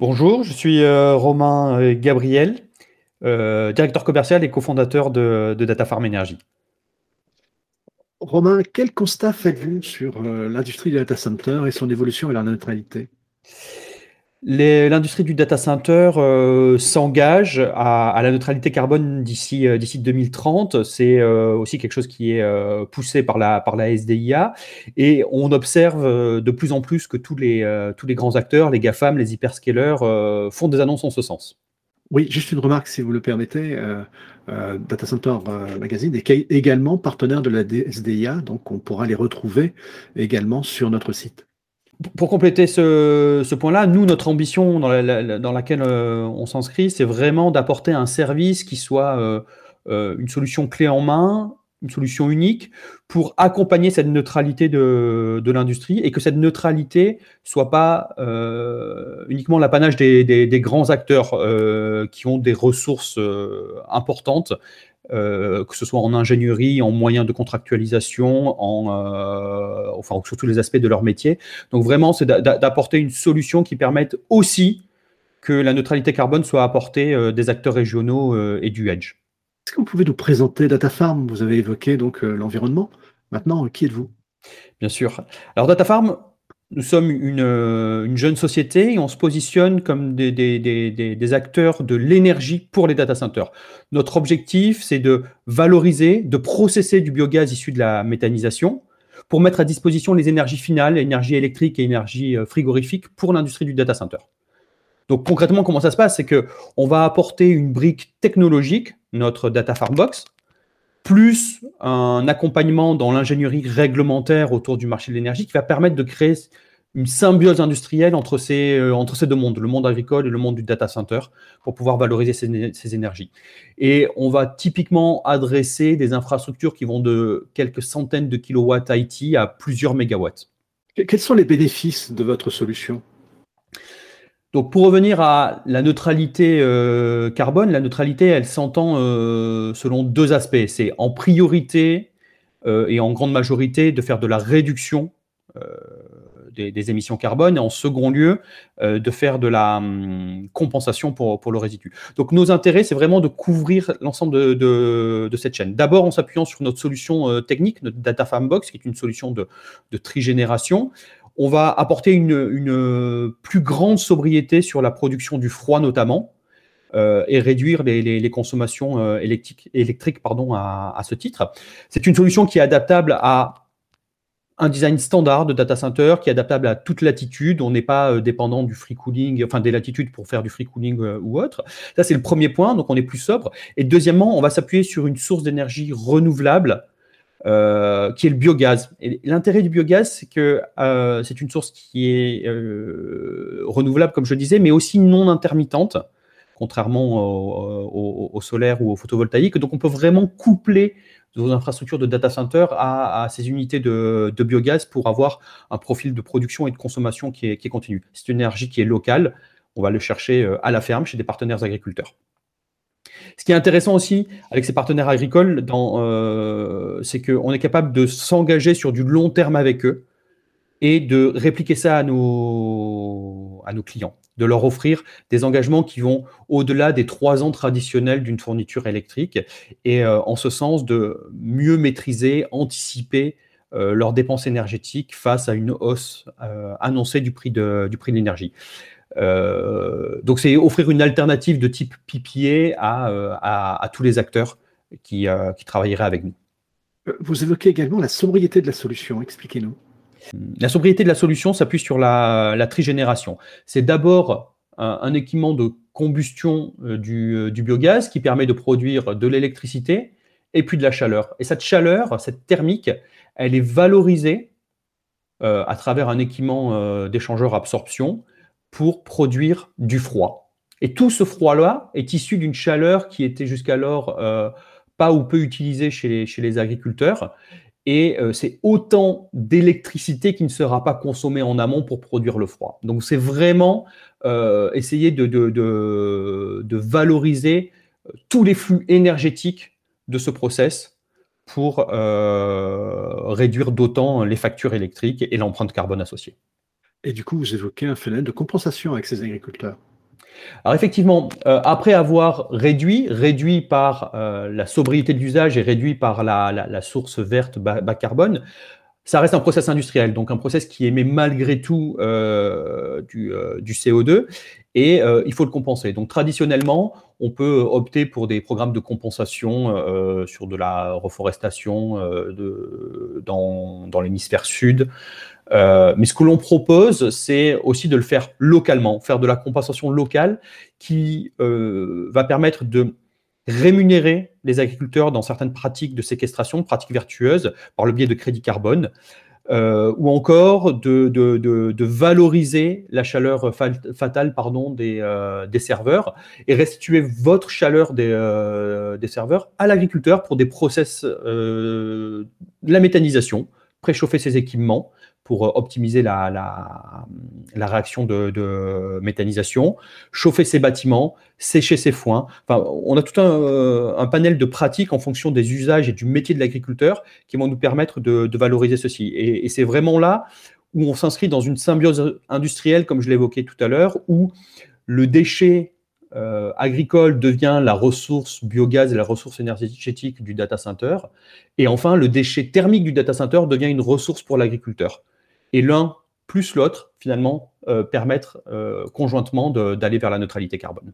Bonjour, je suis euh, Romain euh, Gabriel, euh, directeur commercial et cofondateur de, Data Farm Energy. Romain, quel constat faites-vous sur l'industrie du data center et son évolution vers la neutralité? L'industrie du data center euh, s'engage à, la neutralité carbone d'ici euh, d'ici 2030. C'est euh, aussi quelque chose qui est poussé par la par la SDIA et on observe de plus en plus que tous les tous les grands acteurs, les GAFAM, les hyperscalers font des annonces en ce sens. Oui, juste une remarque si vous le permettez. Data Center Magazine est également partenaire de la SDIA, donc on pourra les retrouver également sur notre site. Pour compléter ce, point-là, nous, notre ambition dans, laquelle euh, on s'inscrit, c'est vraiment d'apporter un service qui soit euh, euh, une solution clé en main, une solution unique pour accompagner cette neutralité de, l'industrie et que cette neutralité soit pas uniquement l'apanage des, grands acteurs qui ont des ressources importantes euh, que ce soit en ingénierie, en moyens de contractualisation, en, euh, enfin, sur tous les aspects de leur métier. Donc vraiment, c'est d'apporter une solution qui permette aussi que la neutralité carbone soit apportée euh, des acteurs régionaux et du edge. Est-ce que vous pouvez nous présenter DataFarm? Vous avez évoqué donc l'environnement. Maintenant, qui êtes-vous? Bien sûr. Alors DataFarm, nous sommes euh, une, jeune société et on se positionne comme des, acteurs de l'énergie pour les data centers. Notre objectif, c'est de valoriser, de processer du biogaz issu de la méthanisation pour mettre à disposition les énergies finales, énergie électrique et énergie euh, frigorifique pour l'industrie du data center. Donc concrètement, comment ça se passe? C'est qu'on va apporter une brique technologique, notre Data Farm Box, plus un accompagnement dans l'ingénierie réglementaire autour du marché de l'énergie qui va permettre de créer une symbiose industrielle entre ces, euh, entre ces deux mondes, le monde agricole et le monde du data center, pour pouvoir valoriser ces, énergies. Et on va typiquement adresser des infrastructures qui vont de quelques centaines de kilowatts IT à plusieurs mégawatts. Quels sont les bénéfices de votre solution? Donc pour revenir à la neutralité euh, carbone, la neutralité, elle s'entend euh, selon deux aspects. C'est en priorité euh, et en grande majorité de faire de la réduction des, émissions carbone et en second lieu de faire de la hum, compensation pour, le résidu. Donc nos intérêts, c'est vraiment de couvrir l'ensemble de, cette chaîne. D'abord en s'appuyant sur notre solution technique, notre Data Farm Box, qui est une solution de trigénération on va apporter une, plus grande sobriété sur la production du froid notamment, euh, et réduire les, consommations euh, électriques, à, ce titre. C'est une solution qui est adaptable à un design standard de data center, qui est adaptable à toute latitude. On n'est pas euh, dépendant du free cooling, enfin des latitudes pour faire du free cooling ou autre. Ça, c'est le premier point, donc on est plus sobre. Et deuxièmement, on va s'appuyer sur une source d'énergie renouvelable euh, qui est le biogaz. L'intérêt du biogaz, c'est que euh, c'est une source qui est euh, renouvelable, comme je disais, mais aussi non intermittente, contrairement au, solaire ou au photovoltaïque. Donc, on peut vraiment coupler vos infrastructures de data center à, ces unités de, biogaz pour avoir un profil de production et de consommation qui est, qui est continu. C'est une énergie qui est locale. On va le chercher à la ferme chez des partenaires agriculteurs. Ce qui est intéressant aussi avec ces partenaires agricoles, euh, c'est qu'on est capable de s'engager sur du long terme avec eux et de répliquer ça à nos, clients, de leur offrir des engagements qui vont au-delà des trois ans traditionnels d'une fourniture électrique et euh, en ce sens de mieux maîtriser, anticiper euh, leurs dépenses énergétiques face à une hausse annoncée du prix de l'énergie. Euh, donc, c'est offrir une alternative de type PPA euh, à, tous les acteurs qui, euh, qui travailleraient avec nous. Vous évoquez également la sobriété de la solution. Expliquez-nous. La sobriété de la solution s'appuie sur la, la trigénération. C'est d'abord un, équipement de combustion du, du, biogaz qui permet de produire de l'électricité et puis de la chaleur. Et cette chaleur, cette thermique, elle est valorisée à travers un équipement d'échangeur absorption pour produire du froid. Et tout ce froid-là est issu d'une chaleur qui était jusqu'alors euh, pas ou peu utilisée chez les, agriculteurs. Et euh, c'est autant d'électricité qui ne sera pas consommée en amont pour produire le froid. Donc c'est vraiment euh, essayer de, de, de, valoriser tous les flux énergétiques de ce process pour réduire d'autant les factures électriques et l'empreinte carbone associée. Et du coup, vous évoquez un phénomène de compensation avec ces agriculteurs. Alors effectivement, euh, après avoir réduit, réduit par euh, la sobriété de l'usage et réduit par la, source verte bas, carbone, ça reste un process industriel, donc un process qui émet malgré tout euh, du, CO2 et il faut le compenser. Donc traditionnellement, on peut opter pour des programmes de compensation sur de la reforestation dans, l'hémisphère sud, euh, mais ce que l'on propose, c'est aussi de le faire localement, faire de la compensation locale qui euh, va permettre de rémunérer agriculteurs dans certaines pratiques de séquestration, pratiques vertueuses, par le biais de crédit carbone, euh, ou encore de, valoriser la chaleur fatale pardon, des, des, serveurs et restituer votre chaleur des, des serveurs à l'agriculteur pour des process, de la méthanisation, préchauffer ses équipements, pour euh, optimiser la, la, réaction de, méthanisation, chauffer ses bâtiments, sécher ses foins. Enfin, on a tout un, euh, panel de pratiques en fonction des usages et du métier de l'agriculteur qui vont nous permettre de, valoriser ceci. Et, c'est vraiment là où on s'inscrit dans une symbiose industrielle, comme je l'évoquais tout à l'heure, où le déchet euh, agricole devient la ressource biogaz et la ressource énergétique du data center. Et enfin, le déchet thermique du data center devient une ressource pour l'agriculteur et l'un plus l'autre, finalement, euh, permettre euh, conjointement d'aller vers la neutralité carbone.